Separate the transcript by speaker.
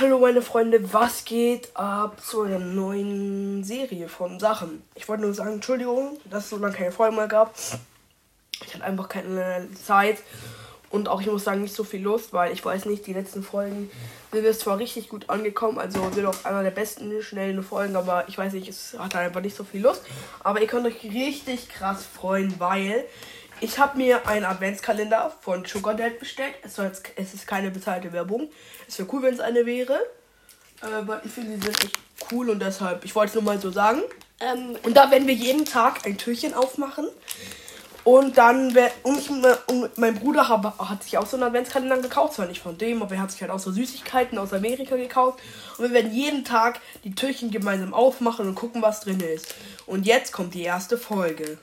Speaker 1: Hallo meine Freunde, was geht ab zu einer neuen Serie von Sachen? Ich wollte nur sagen, Entschuldigung, dass es so lange keine Folge mehr gab. Ich hatte einfach keine Zeit und auch ich muss sagen, nicht so viel Lust, weil ich weiß nicht, die letzten Folgen sind es zwar richtig gut angekommen, also sind auch einer der besten schnellen Folgen, aber ich weiß nicht, es hat einfach nicht so viel Lust. Aber ihr könnt euch richtig krass freuen, weil ich habe mir einen Adventskalender von Sugar Dad bestellt. Es, soll es ist keine bezahlte Werbung. Es wäre cool, wenn es eine wäre. Äh, weil ich finde, die sind echt cool und deshalb, ich wollte es nur mal so sagen. Ähm, und da werden wir jeden Tag ein Türchen aufmachen. Und dann, und, und mein Bruder hat, hat sich auch so einen Adventskalender gekauft, zwar nicht von dem, aber er hat sich halt auch so Süßigkeiten aus Amerika gekauft. Und wir werden jeden Tag die Türchen gemeinsam aufmachen und gucken, was drin ist. Und jetzt kommt die erste Folge.